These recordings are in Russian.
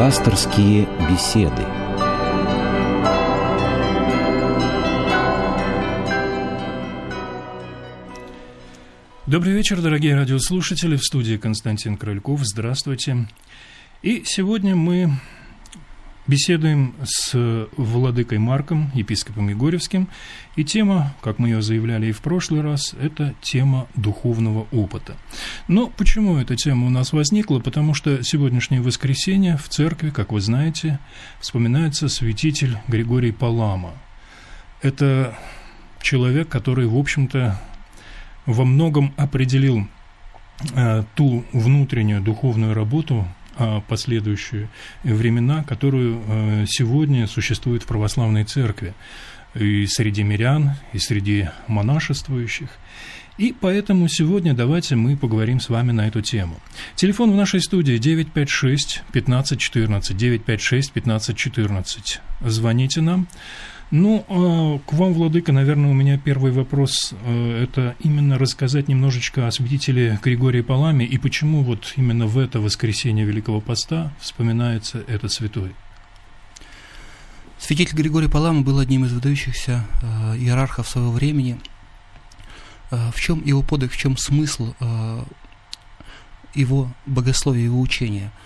Пасторские беседы. Добрый вечер, дорогие радиослушатели. В студии Константин Крыльков. Здравствуйте. И сегодня мы Беседуем с владыкой Марком, епископом Егорьевским, и тема, как мы ее заявляли и в прошлый раз, это тема духовного опыта. Но почему эта тема у нас возникла? Потому что сегодняшнее воскресенье в церкви, как вы знаете, вспоминается святитель Григорий Палама. Это человек, который, в общем-то, во многом определил э, ту внутреннюю духовную работу, последующие времена, которую э, сегодня существует в православной церкви и среди мирян, и среди монашествующих. И поэтому сегодня давайте мы поговорим с вами на эту тему. Телефон в нашей студии 956 1514 956 1514. Звоните нам. Ну, а, к вам, Владыка, наверное, у меня первый вопрос. Э, это именно рассказать немножечко о святителе Григории Паламе и почему вот именно в это воскресенье Великого Поста вспоминается этот святой. Святитель Григорий Палама был одним из выдающихся э, иерархов своего времени. В чем его подвиг, в чем смысл его богословия, его учения –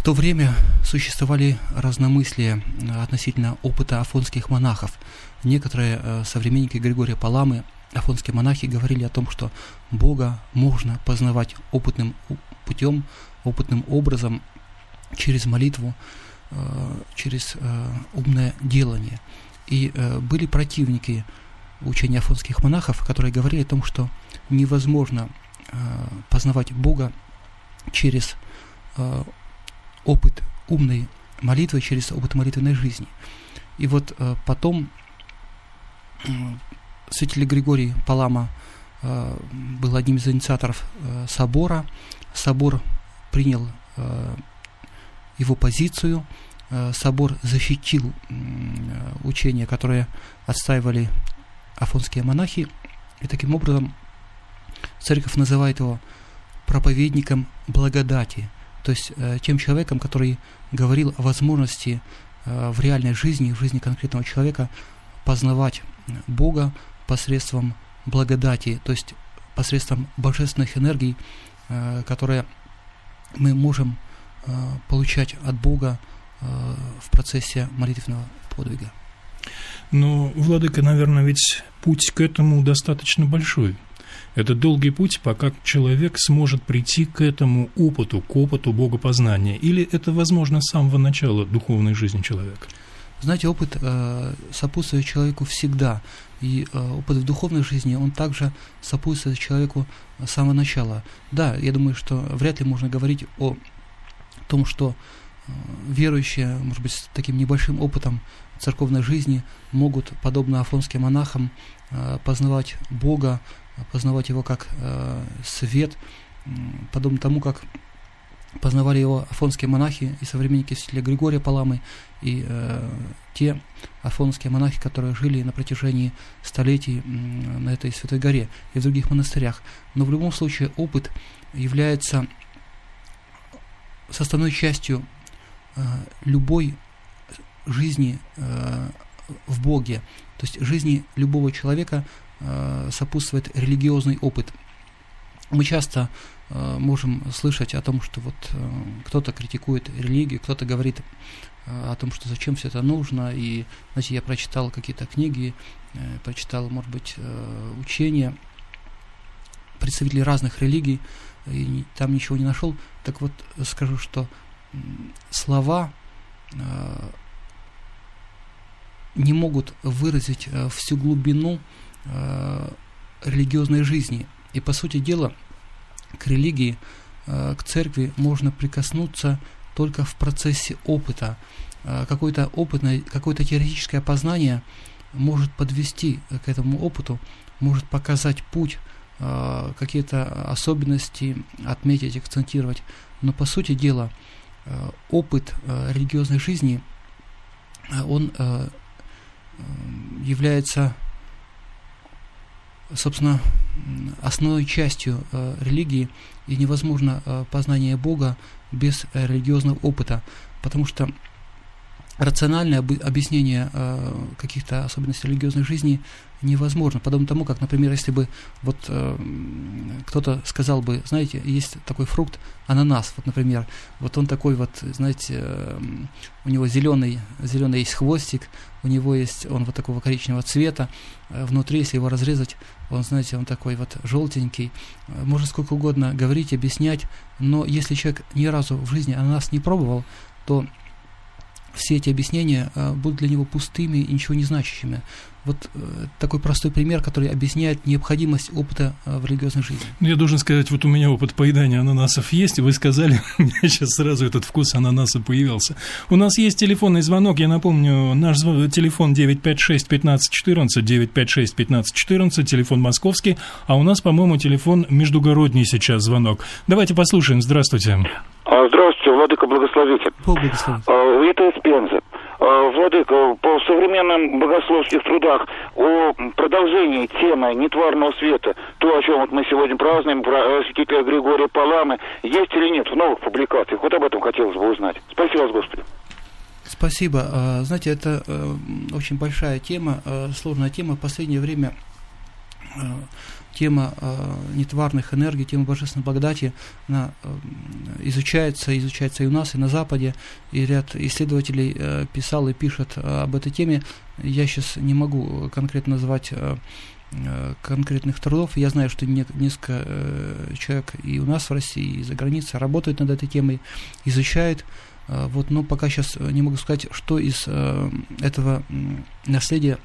в то время существовали разномыслия относительно опыта афонских монахов. Некоторые э, современники Григория Паламы, афонские монахи, говорили о том, что Бога можно познавать опытным путем, опытным образом, через молитву, э, через э, умное делание. И были противники учения афонских монахов, которые говорили о том, что невозможно познавать Бога через опыт умной молитвы, через опыт молитвенной жизни. И вот э, потом э, святитель Григорий Палама э, был одним из инициаторов э, собора. Собор принял э, его позицию. Э, собор защитил э, учения, которые отстаивали афонские монахи. И таким образом церковь называет его проповедником благодати – то есть э, тем человеком, который говорил о возможности э, в реальной жизни, в жизни конкретного человека познавать Бога посредством благодати, то есть посредством божественных энергий, э, которые мы можем получать от Бога в процессе молитвенного подвига. Но, ну, Владыка, наверное, ведь путь к этому достаточно большой. Это долгий путь, пока человек сможет прийти к этому опыту, к опыту богопознания. Или это возможно с самого начала духовной жизни человека? Знаете, опыт э, сопутствует человеку всегда. И э, опыт в духовной жизни, он также сопутствует человеку с самого начала. Да, я думаю, что вряд ли можно говорить о том, что э, верующие, может быть, с таким небольшим опытом церковной жизни могут, подобно афонским монахам, э, познавать Бога, познавать его как э, свет, подобно тому, как познавали его афонские монахи и современники святителя Григория Паламы, и э, те афонские монахи, которые жили на протяжении столетий на этой Святой горе и в других монастырях. Но в любом случае опыт является составной частью э, любой жизни э, в Боге, то есть жизни любого человека сопутствует религиозный опыт. Мы часто э, можем слышать о том, что вот э, кто-то критикует религию, кто-то говорит о том, что зачем все это нужно, и, знаете, я прочитал какие-то книги, прочитал, может быть, учения представителей разных религий, и там ничего не нашел. Так вот, скажу, что слова не могут выразить всю глубину Э, религиозной жизни. И по сути дела к религии, э, к церкви можно прикоснуться только в процессе опыта. Э, какое-то опытное, какое-то теоретическое познание может подвести к этому опыту, может показать путь, какие-то особенности отметить, акцентировать. Но по сути дела опыт религиозной жизни, он является собственно, основной частью э, религии, и невозможно э, познание Бога без э, религиозного опыта, потому что рациональное объяснение э, каких-то особенностей религиозной жизни невозможно. Подобно тому, как, например, если бы вот э, кто-то сказал бы, знаете, есть такой фрукт ананас, вот, например, вот он такой вот, знаете, у него зеленый, зеленый есть хвостик, у него есть, он вот такого коричневого цвета, э, внутри, если его разрезать, он, знаете, он такой вот желтенький, можно сколько угодно говорить, объяснять, но если человек ни разу в жизни ананас не пробовал, то все эти объяснения э, будут для него пустыми и ничего не значащими. Вот э, такой простой пример, который объясняет необходимость опыта э, в религиозной жизни. Ну, я должен сказать, вот у меня опыт поедания ананасов есть, и вы сказали, у меня сейчас сразу этот вкус ананаса появился. У нас есть телефонный звонок, я напомню, наш телефон 956-1514, 956-1514, телефон московский, а у нас, по-моему, телефон междугородний сейчас звонок. Давайте послушаем, здравствуйте. А, здравствуйте, Владыка Благословитель. Бог благословит. А, это из Пензы. А, Владыка, по современным богословских трудах о продолжении темы нетварного света, то, о чем вот мы сегодня празднуем, про э, святителя Григория Паламы, есть или нет в новых публикациях? Вот об этом хотелось бы узнать. Спасибо вас, Господи. Спасибо. Знаете, это э, очень большая тема, э, сложная тема. В последнее время тема э, нетварных энергий, тема божественной благодати, она э, изучается, изучается и у нас, и на Западе, и ряд исследователей э, писал и пишет э, об этой теме. Я сейчас не могу конкретно назвать э, э, конкретных трудов. Я знаю, что не, несколько э, человек и у нас в России, и за границей работают над этой темой, изучают. Э, вот, но пока сейчас не могу сказать, что из этого наследия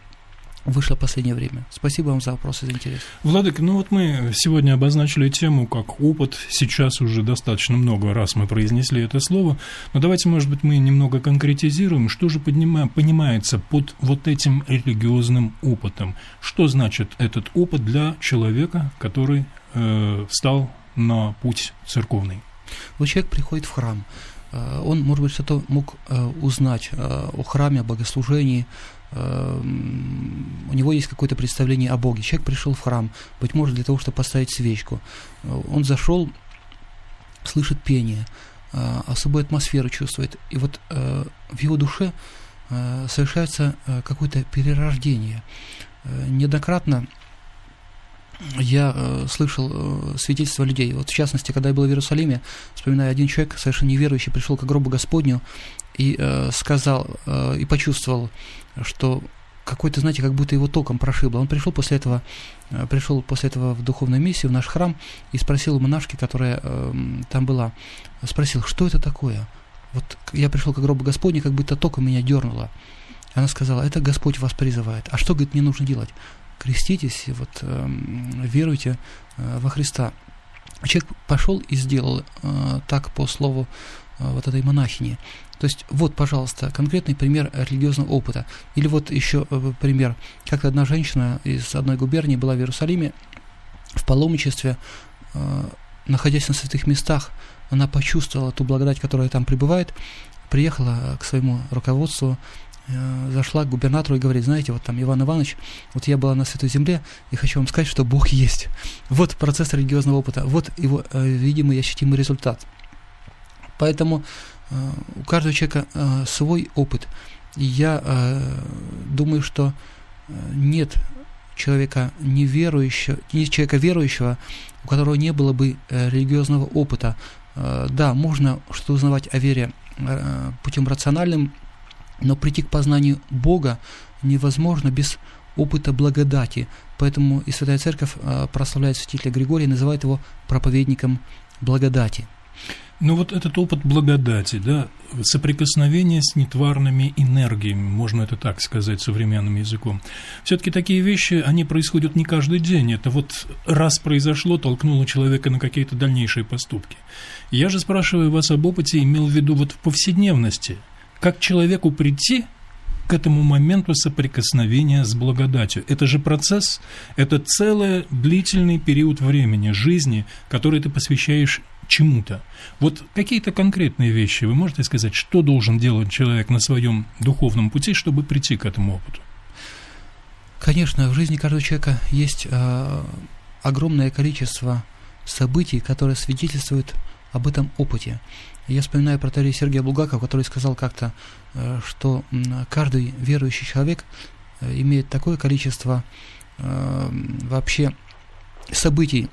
вышло в последнее время. Спасибо вам за вопрос и за интерес. Владык, ну вот мы сегодня обозначили тему как опыт. Сейчас уже достаточно много раз мы произнесли это слово. Но давайте, может быть, мы немного конкретизируем, что же понимается под вот этим религиозным опытом. Что значит этот опыт для человека, который э, встал на путь церковный? Вот человек приходит в храм. Э, он, может быть, что-то мог э, узнать э, о храме, о богослужении, у него есть какое-то представление о Боге. Человек пришел в храм, быть может, для того, чтобы поставить свечку. Э, он зашел, слышит пение, э, особую атмосферу чувствует. И вот э, в его душе совершается какое-то перерождение. Неоднократно я слышал свидетельства людей. Вот в частности, когда я был в Иерусалиме, вспоминаю, один человек, совершенно неверующий, пришел к гробу Господню и сказал, и почувствовал, что какой-то, знаете, как будто его током прошибло. Он пришел после этого, э, пришел после этого в духовную миссию, в наш храм, и спросил у монашки, которая э, там была, спросил, что это такое? Вот я пришел к гробу Господню, как будто током меня дернуло. Она сказала, это Господь вас призывает. А что, говорит, мне нужно делать? Креститесь, вот, э, веруйте э, во Христа. Человек пошел и сделал э, так по слову э, вот этой монахини. То есть вот, пожалуйста, конкретный пример религиозного опыта. Или вот еще э, пример. Как одна женщина из одной губернии была в Иерусалиме в паломничестве, э, находясь на святых местах, она почувствовала ту благодать, которая там пребывает, приехала к своему руководству, э, зашла к губернатору и говорит, знаете, вот там Иван Иванович, вот я была на Святой Земле, и хочу вам сказать, что Бог есть. Вот процесс религиозного опыта, вот его видимый и ощутимый результат. Поэтому у каждого человека э, свой опыт. И я э, думаю, что нет человека неверующего, нет человека верующего, у которого не было бы религиозного опыта. Да, можно что-то узнавать о вере путем рациональным, но прийти к познанию Бога невозможно без опыта благодати. Поэтому и Святая Церковь прославляет святителя Григория, называет его проповедником благодати. Ну вот этот опыт благодати, да, соприкосновение с нетварными энергиями, можно это так сказать современным языком. Все-таки такие вещи, они происходят не каждый день. Это вот раз произошло, толкнуло человека на какие-то дальнейшие поступки. Я же спрашиваю вас об опыте, имел в виду вот в повседневности. Как человеку прийти к этому моменту соприкосновения с благодатью. Это же процесс, это целый длительный период времени, жизни, который ты посвящаешь чему-то. Вот какие-то конкретные вещи вы можете сказать, что должен делать человек на своем духовном пути, чтобы прийти к этому опыту? Конечно, в жизни каждого человека есть э, огромное количество событий, которые свидетельствуют об этом опыте. Я вспоминаю про Тария Сергея Булгакова, который сказал как-то, э, что каждый верующий человек э, имеет такое количество э, вообще событий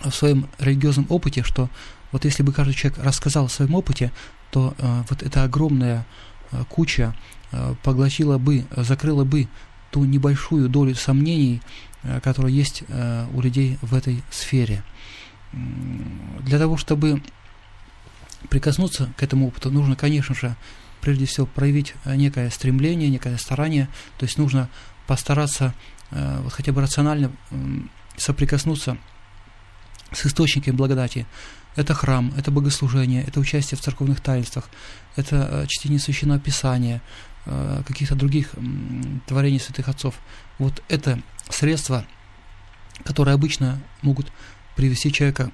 в своем религиозном опыте, что вот если бы каждый человек рассказал о своем опыте, то вот эта огромная куча поглотила бы, закрыла бы ту небольшую долю сомнений, которая есть у людей в этой сфере. Для того, чтобы прикоснуться к этому опыту, нужно, конечно же, прежде всего проявить э, некое стремление, некое старание, то есть нужно постараться э, вот хотя бы рационально соприкоснуться с источниками благодати. Это храм, это богослужение, это участие в церковных таинствах, это э, чтение священного писания, каких-то других творений святых отцов. Вот это средства, которые обычно могут привести человека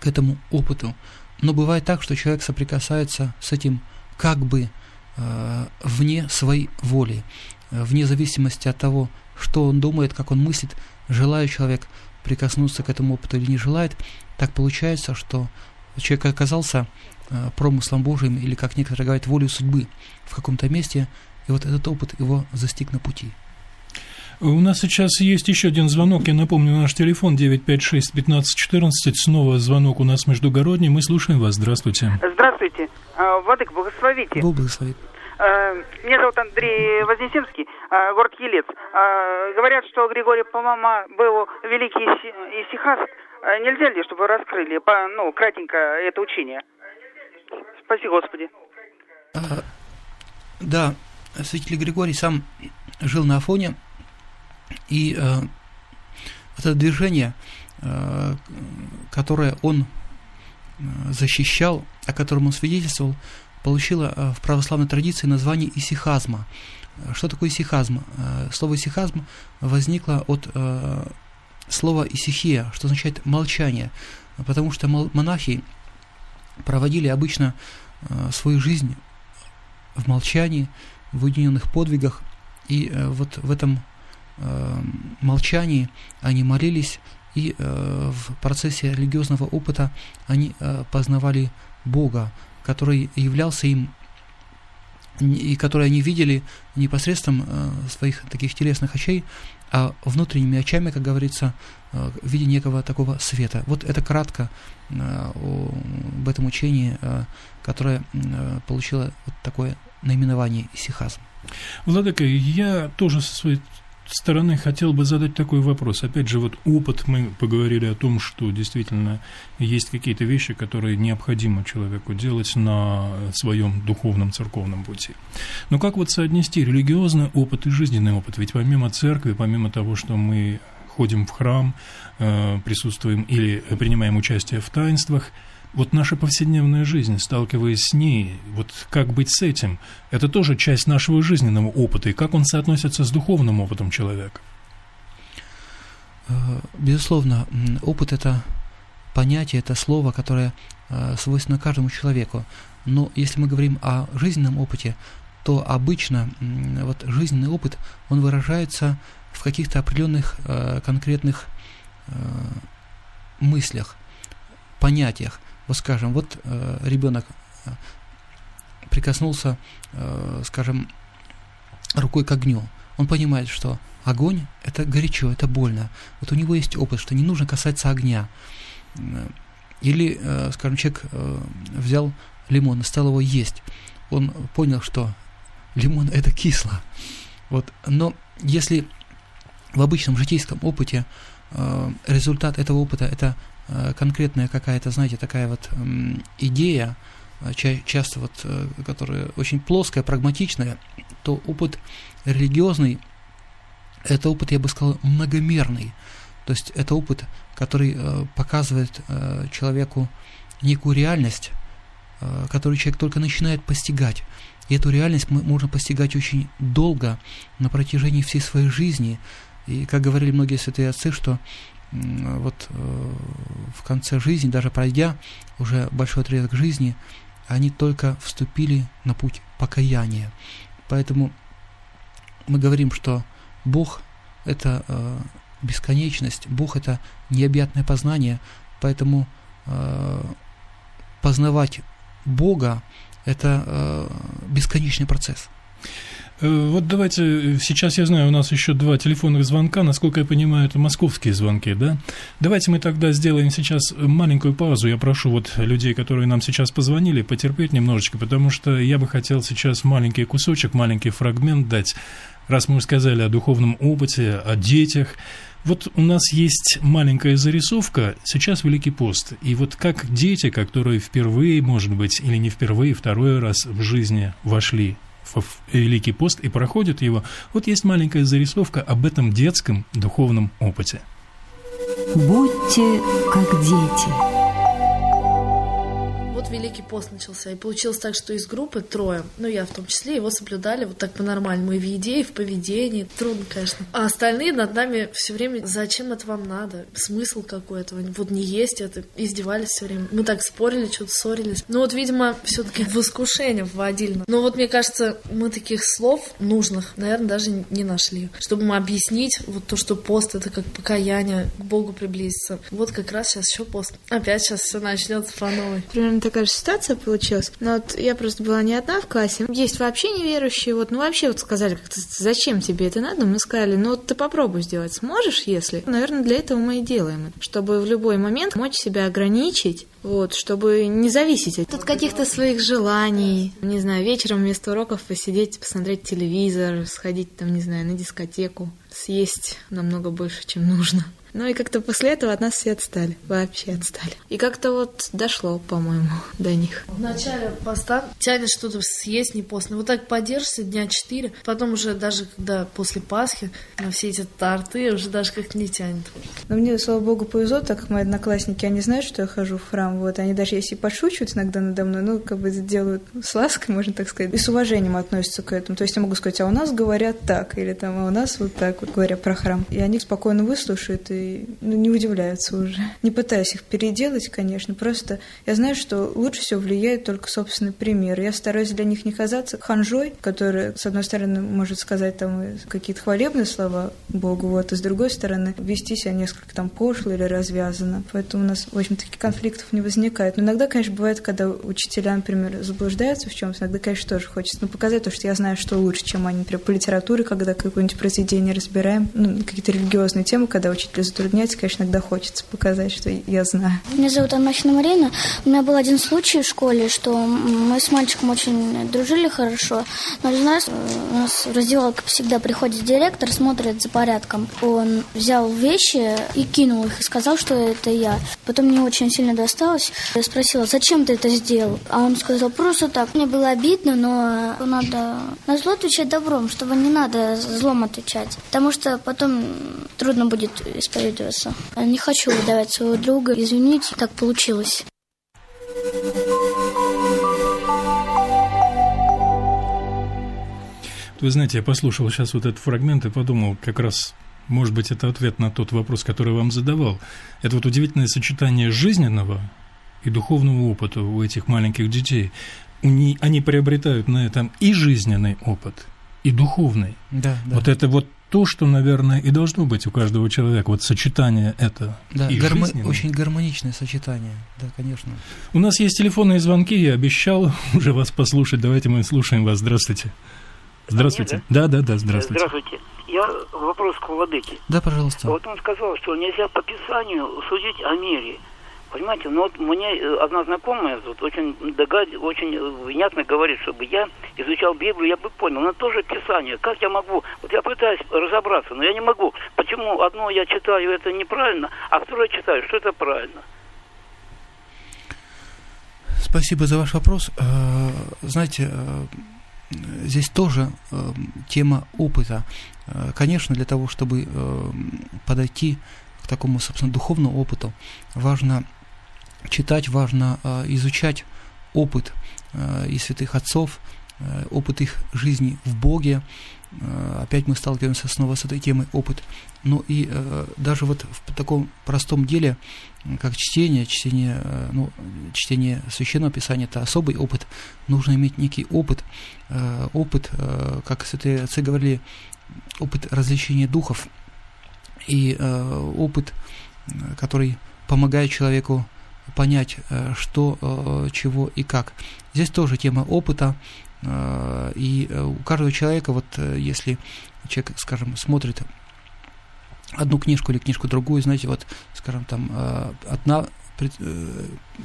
к этому опыту. Но бывает так, что человек соприкасается с этим как бы э, вне своей воли, э, вне зависимости от того, что он думает, как он мыслит, желает человек прикоснуться к этому опыту или не желает, так получается, что человек оказался э, промыслом Божьим или, как некоторые говорят, волей судьбы в каком-то месте, и вот этот опыт его застиг на пути. У нас сейчас есть еще один звонок. Я напомню, наш телефон 956-1514. Снова звонок у нас междугородний. Мы слушаем вас. Здравствуйте. Здравствуйте. А, Владык, благословите. Бог благословит. А, меня зовут Андрей Вознесенский, а, город Елец. Говорят, что Григорий Палама был великий исихаст. Нельзя ли, чтобы раскрыли, ну, кратенько это учение? Спаси Господи. Да, святитель Григорий сам жил на Афоне, и э, это движение, э, которое он э, защищал, о котором он свидетельствовал, получило э, в православной традиции название исихазма. Что такое исихазм? Э, слово исихазм возникло от э, слова исихия, что означает молчание, потому что монахи проводили обычно э, свою жизнь в молчании, в уединенных подвигах, и э, вот в этом Э, молчании они молились, и э, в процессе религиозного опыта они э, познавали Бога, который являлся им и который они видели непосредством своих таких телесных очей, а внутренними очами, как говорится, в виде некого такого света. Вот это кратко об этом учении, которое получило вот такое наименование исихазм. Владыка, я тоже со своей стороны хотел бы задать такой вопрос. Опять же, вот опыт, мы поговорили о том, что действительно есть какие-то вещи, которые необходимо человеку делать на своем духовном церковном пути. Но как вот соотнести религиозный опыт и жизненный опыт? Ведь помимо церкви, помимо того, что мы ходим в храм, э, присутствуем или принимаем участие в таинствах – вот наша повседневная жизнь, сталкиваясь с ней, вот как быть с этим, это тоже часть нашего жизненного опыта, и как он соотносится с духовным опытом человека? Э, безусловно, опыт – это понятие, это слово, которое э, свойственно каждому человеку. Но если мы говорим о жизненном опыте, то обычно вот жизненный опыт, он выражается в каких-то определенных э, конкретных мыслях, понятиях. Вот скажем, вот э, ребенок э, прикоснулся, э, скажем, рукой к огню. Он понимает, что огонь – это горячо, это больно. Вот у него есть опыт, что не нужно касаться огня. Или, э, скажем, человек э, взял лимон и стал его есть. Он понял, что лимон – это кисло. Вот. Но если в обычном житейском опыте э, результат этого опыта – это Э, конкретная какая-то, знаете, такая вот идея, э, часто вот, э, которая очень плоская, прагматичная, то опыт религиозный, это опыт, я бы сказал, многомерный. То есть это опыт, который показывает человеку некую реальность, которую человек только начинает постигать. И эту реальность можно постигать очень долго, на протяжении всей своей жизни. И, как говорили многие святые отцы, что вот э, в конце жизни, даже пройдя уже большой отрезок жизни, они только вступили на путь покаяния. Поэтому мы говорим, что Бог – это э, бесконечность, Бог это необъятное познание, поэтому э, познавать Бога это бесконечный процесс. Э, вот давайте, сейчас я знаю, у нас еще два телефонных звонка, насколько я понимаю, это московские звонки, да? Давайте мы тогда сделаем сейчас маленькую паузу. Я прошу вот людей, которые нам сейчас позвонили, потерпеть немножечко, потому что я бы хотел сейчас маленький кусочек, маленький фрагмент дать, раз мы сказали о духовном опыте, о детях. Вот у нас есть маленькая зарисовка, сейчас Великий пост, и вот как дети, которые впервые, может быть, или не впервые, второй раз в жизни вошли в Великий пост и проходят его, вот есть маленькая зарисовка об этом детском духовном опыте. Будьте как дети. Великий пост начался, и получилось так, что из группы трое, ну я в том числе, его соблюдали вот так по-нормальному, и в еде, и в поведении. Трудно, конечно. А остальные над нами все время, зачем это вам надо? Смысл какой этого? Вот не есть это. Издевались все время. Мы так спорили, что-то ссорились. Ну вот, видимо, все-таки в искушение вводили. Но вот мне кажется, мы таких слов нужных, наверное, даже не нашли. Чтобы мы объяснить вот то, что пост это как покаяние, к Богу приблизиться. Вот как раз сейчас еще пост. Опять сейчас все начнется по новой. Примерно такая же ситуация получилась. Но вот я просто была не одна в классе. Есть вообще неверующие, вот, ну вообще вот сказали, как зачем тебе это надо? Мы сказали, ну вот ты попробуй сделать, сможешь, если? Наверное, для этого мы и делаем это, чтобы в любой момент мочь себя ограничить, вот, чтобы не зависеть от Тут каких-то своих желаний. Не знаю, вечером вместо уроков посидеть, посмотреть телевизор, сходить там, не знаю, на дискотеку, съесть намного больше, чем нужно. Ну и как-то после этого от нас все отстали, вообще отстали. И как-то вот дошло, по-моему, до них. В начале поста тянет что-то съесть не постно. Вот так подержишься дня четыре, потом уже даже когда после Пасхи на все эти торты уже даже как-то не тянет. Но мне, слава богу, повезло, так как мои одноклассники, они знают, что я хожу в храм, вот, они даже если подшучивают иногда надо мной, ну, как бы делают с лаской, можно так сказать, и с уважением относятся к этому. То есть я могу сказать, а у нас говорят так, или там, а у нас вот так, вот, говоря про храм. И они спокойно выслушают и ну, не удивляются уже. Не пытаюсь их переделать, конечно, просто я знаю, что лучше всего влияет только собственный пример. Я стараюсь для них не казаться ханжой, который, с одной стороны, может сказать там какие-то хвалебные слова Богу, вот, а с другой стороны, вести себя несколько там пошло или развязано. Поэтому у нас, в общем, таких конфликтов не возникает. Но иногда, конечно, бывает, когда учителя, например, заблуждаются в чем-то, иногда, конечно, тоже хочется ну, показать то, что я знаю, что лучше, чем они, например, по литературе, когда какое-нибудь произведение разбираем, ну, какие-то религиозные темы, когда учитель затрудняется, конечно, иногда хочется показать, что я знаю. Меня зовут Анмахина Марина. У меня был один случай в школе, что мы с мальчиком очень дружили хорошо, но э, у нас в раздевалке всегда приходит директор, смотрит за порядком. Он взял вещи и кинул их, и сказал, что это я. Потом мне очень сильно досталось. Я спросила, зачем ты это сделал? А он сказал, просто так. Мне было обидно, но надо на зло отвечать добром, чтобы не надо злом отвечать. Потому что потом трудно будет исповедовать исповедоваться. Не хочу выдавать своего друга. Извините, так получилось. Вы знаете, я послушал сейчас вот этот фрагмент и подумал, как раз, может быть, это ответ на тот вопрос, который вам задавал. Это вот удивительное сочетание жизненного и духовного опыта у этих маленьких детей. Они приобретают на этом и жизненный опыт, и духовный. Да, да. Вот это вот то, что, наверное, и должно быть у каждого человека, вот сочетание это. Да, и гармо... очень гармоничное сочетание, да, конечно. У нас есть телефонные звонки, я обещал уже вас послушать, давайте мы слушаем вас, здравствуйте. Здравствуйте. Мне, да? да, да, да, здравствуйте. Здравствуйте. Я вопрос к владыке. Да, пожалуйста. Вот он сказал, что нельзя по Писанию судить о мире. Понимаете, ну вот мне э, одна знакомая вот, очень догад... очень внятно говорит, чтобы я изучал Библию, я бы понял, но тоже Писание. Как я могу? Вот я пытаюсь разобраться, но я не могу. Почему одно я читаю, это неправильно, а второе читаю, что это правильно? Спасибо за ваш вопрос. Э, знаете, э, здесь тоже тема опыта. Конечно, для того, чтобы подойти к такому, собственно, духовному опыту, важно читать, важно э, изучать опыт э, и святых отцов, э, опыт их жизни в Боге. Опять мы сталкиваемся снова с этой темой опыт. Ну и даже вот в таком простом деле, как чтение, чтение, ну, чтение священного писания, это особый опыт. Нужно иметь некий опыт, опыт, как святые отцы говорили, опыт развлечения духов – и опыт, который помогает человеку понять, э, что, э, чего и как. Здесь тоже тема опыта, э, и у каждого человека, вот если человек, скажем, смотрит одну книжку или книжку другую, знаете, вот, скажем, там, одна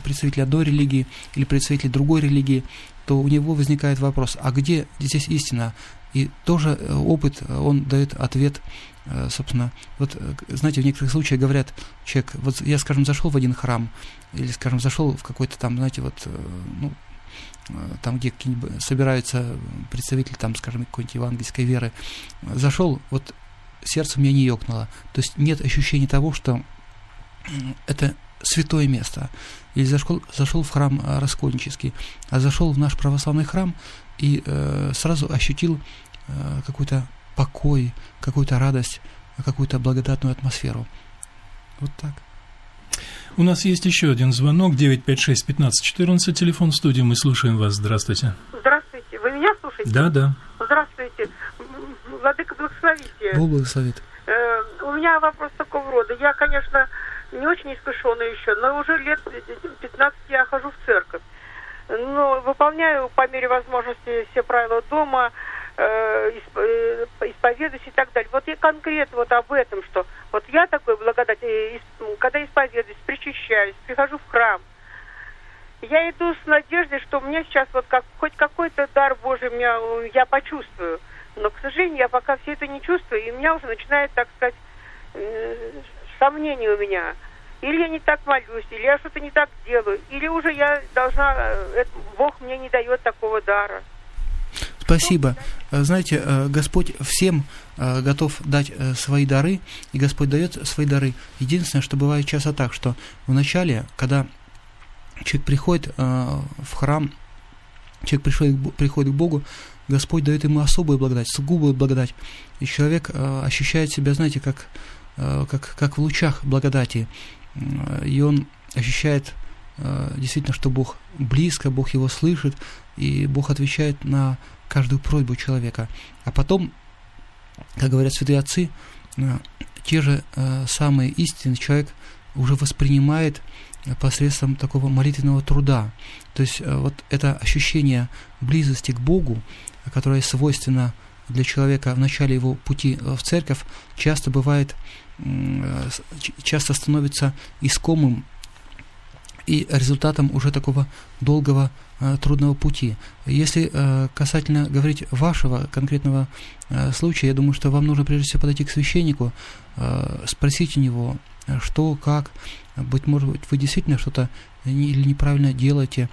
представитель одной религии или представитель другой религии, то у него возникает вопрос, а где здесь истина? И тоже опыт, он дает ответ, собственно, вот, знаете, в некоторых случаях говорят, человек, вот я, скажем, зашел в один храм, или, скажем, зашел в какой-то там, знаете, вот, ну, там, где собираются представители, там, скажем, какой-нибудь евангельской веры, зашел, вот сердце у меня не ёкнуло. То есть нет ощущения того, что это святое место. Или зашел, зашел в храм э, раскольнический, а зашел в наш православный храм и э, сразу ощутил э, какой-то покой, какую-то радость, какую-то благодатную атмосферу. Вот так. У нас есть еще один звонок, 956-1514, телефон студии, мы слушаем вас, здравствуйте. Здравствуйте, вы меня слушаете? Да, да. Здравствуйте. Владыка, благословите. Бог благословит. Э, у меня вопрос такого рода. Я, конечно, не очень искушенная еще, но уже лет 15 я хожу в церковь. Но выполняю по мере возможности все правила дома, исповедуюсь и так далее. Вот я конкретно вот об этом, что вот я такой благодать, э, когда исповедуюсь, причащаюсь, прихожу в храм, я иду с надеждой, что у меня сейчас вот как, хоть какой-то дар Божий меня, я почувствую. Но, к сожалению, я пока все это не чувствую, и у меня уже начинает, так сказать, э, сомнения у меня. Или я не так молюсь, или я что-то не так делаю, или уже я должна, э, Бог мне не дает такого дара. Спасибо. Э, знаете, Господь всем готов дать свои дары, и Господь дает свои дары. Единственное, что бывает часто так, что вначале, когда человек приходит в храм, человек приходит, приходит к Богу, Господь дает ему особую благодать, сугубую благодать. И человек э, ощущает себя, знаете, как, э, как, как в лучах благодати. И он ощущает э, действительно, что Бог близко, Бог его слышит, и Бог отвечает на каждую просьбу человека. А потом, как говорят святые отцы, э, те же э, самые истины человек уже воспринимает посредством такого молитвенного труда. То есть э, вот это ощущение близости к Богу, которая свойственна для человека в начале его пути в церковь, часто бывает, часто становится искомым и результатом уже такого долгого э, трудного пути. Если э, касательно говорить вашего конкретного э, случая, я думаю, что вам нужно прежде всего подойти к священнику, спросить у него, что, как, быть может быть, вы действительно что-то или неправильно делаете.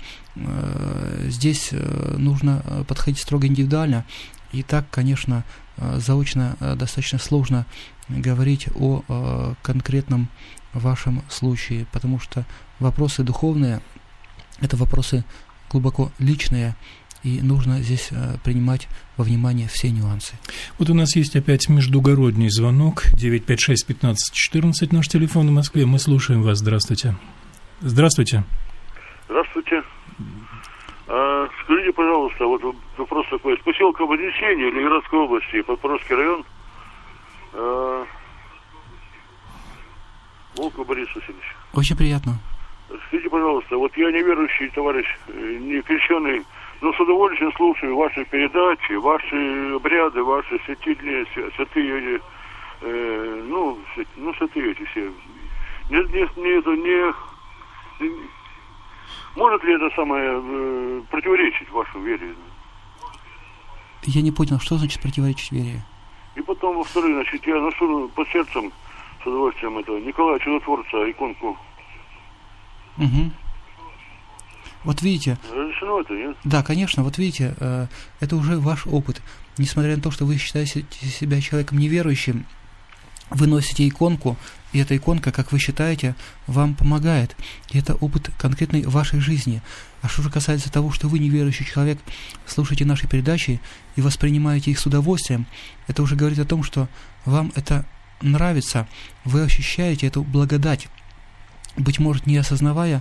Здесь нужно подходить строго индивидуально. И так, конечно, заочно достаточно сложно говорить о конкретном вашем случае, потому что вопросы духовные – это вопросы глубоко личные, и нужно здесь э, принимать во внимание все нюансы. Вот у нас есть опять междугородний звонок 956-1514, наш телефон в Москве. Мы слушаем вас. Здравствуйте. Здравствуйте. Здравствуйте. А, скажите, пожалуйста, вот вопрос такой. С поселка Вознесения Ленинградской области, Подпорожский район, а, Волков Борис Васильевич. Очень приятно. Скажите, пожалуйста, вот я неверующий товарищ, э, не крещенный, но с удовольствием слушаю ваши передачи, ваши обряды, ваши святильные, святые, э, ну, ну, святые эти все. Не, не, не, не, может ли это самое э, противоречить вашей вере? Я не понял, что значит противоречить вере? И потом, во-вторых, значит, я ношу под сердцем с удовольствием этого Николая Чудотворца, иконку. Угу. Вот видите... Разрешено это, нет? Да, конечно, вот видите, э, это уже ваш опыт. Несмотря на то, что вы считаете себя человеком неверующим, вы носите иконку, и эта иконка, как вы считаете, вам помогает. И это опыт конкретной вашей жизни. А что же касается того, что вы неверующий человек, слушаете наши передачи и воспринимаете их с удовольствием, это уже говорит о том, что вам это нравится, вы ощущаете эту благодать, быть может, не осознавая,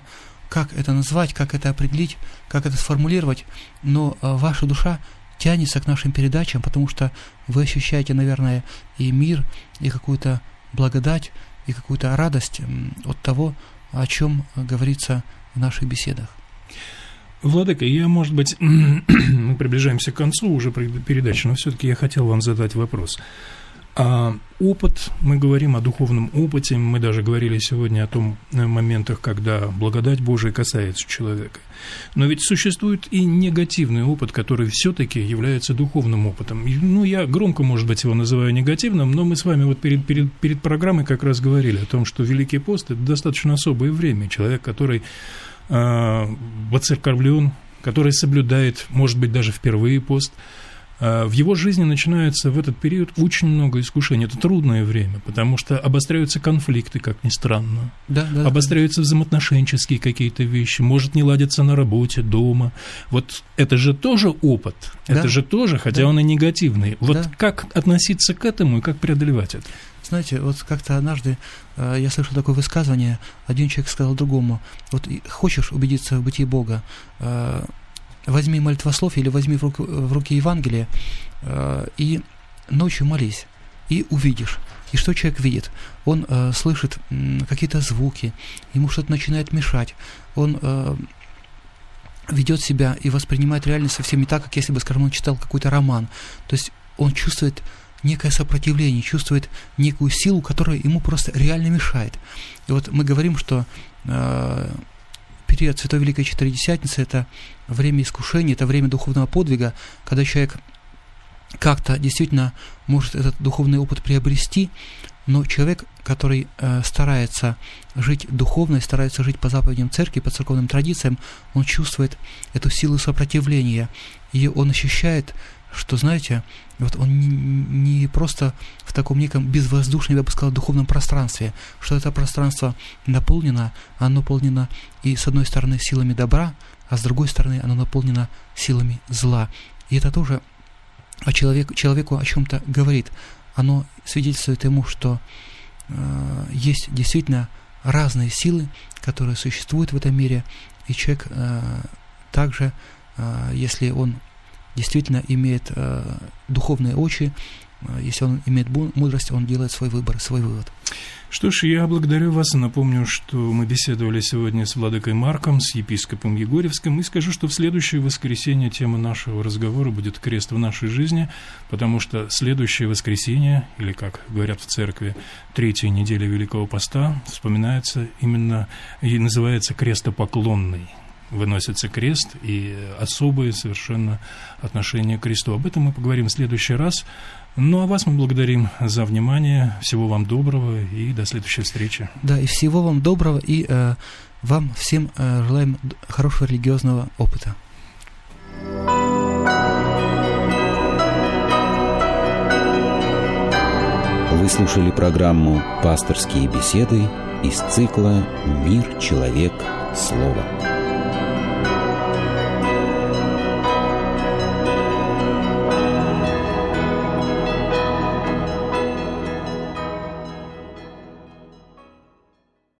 как это назвать, как это определить, как это сформулировать, но э, ваша душа тянется к нашим передачам, потому что вы ощущаете, наверное, и мир, и какую-то благодать и какую-то радость от того, о чем говорится в наших беседах. Владыка, я, может быть, мы приближаемся к концу уже передачи, но все-таки я хотел вам задать вопрос. А опыт, мы говорим о духовном опыте, мы даже говорили сегодня о том э, моментах, когда благодать Божия касается человека. Но ведь существует и негативный опыт, который все-таки является духовным опытом. Ну, я громко, может быть, его называю негативным, но мы с вами вот перед, перед, перед программой как раз говорили о том, что Великий пост – это достаточно особое время. Человек, который э, воцерковлен, который соблюдает, может быть, даже впервые пост – а, в его жизни начинается в этот период очень много искушений. Это трудное время, потому что обостряются конфликты, как ни странно. Да, да, обостряются да. взаимоотношенческие какие-то вещи, может не ладиться на работе, дома. Вот это же тоже опыт, да. это же тоже, хотя да. он и негативный. Вот да. как относиться к этому и как преодолевать это? Знаете, вот как-то однажды э, я слышал такое высказывание, один человек сказал другому, вот хочешь убедиться в бытии Бога, э, возьми молитвослов или возьми в, руку, в руки Евангелие э, и ночью молись, и увидишь. И что человек видит? Он э, слышит э, какие-то звуки, ему что-то начинает мешать, он э, ведет себя и воспринимает реальность совсем не так, как если бы, скажем, он читал какой-то роман. То есть он чувствует некое сопротивление, чувствует некую силу, которая ему просто реально мешает. И вот мы говорим, что э, период Святой Великой Четыредесятницы – это время искушения, это время духовного подвига, когда человек как-то действительно может этот духовный опыт приобрести, но человек, который э, старается жить духовно и старается жить по заповедям церкви, по церковным традициям, он чувствует эту силу сопротивления, и он ощущает что, знаете, вот он не, не просто в таком неком безвоздушном, я бы сказал, духовном пространстве, что это пространство наполнено, оно наполнено и с одной стороны силами добра, а с другой стороны оно наполнено силами зла. И это тоже о человек, человеку о чем-то говорит. Оно свидетельствует ему, что э, есть действительно разные силы, которые существуют в этом мире, и человек э, также, э, если он действительно имеет э, духовные очи, э, если он имеет мудрость, он делает свой выбор, свой вывод. Что ж, я благодарю вас и напомню, что мы беседовали сегодня с Владыкой Марком, с епископом Егорьевским, и скажу, что в следующее воскресенье тема нашего разговора будет «Крест в нашей жизни», потому что следующее воскресенье, или, как говорят в церкви, третья неделя Великого Поста, вспоминается именно и называется «Крестопоклонный» выносится крест и особые совершенно отношения к кресту. Об этом мы поговорим в следующий раз. Ну, а вас мы благодарим за внимание. Всего вам доброго и до следующей встречи. Да, и всего вам доброго, и э, вам всем э, желаем хорошего религиозного опыта. Вы слушали программу «Пасторские беседы» из цикла «Мир, человек, слово».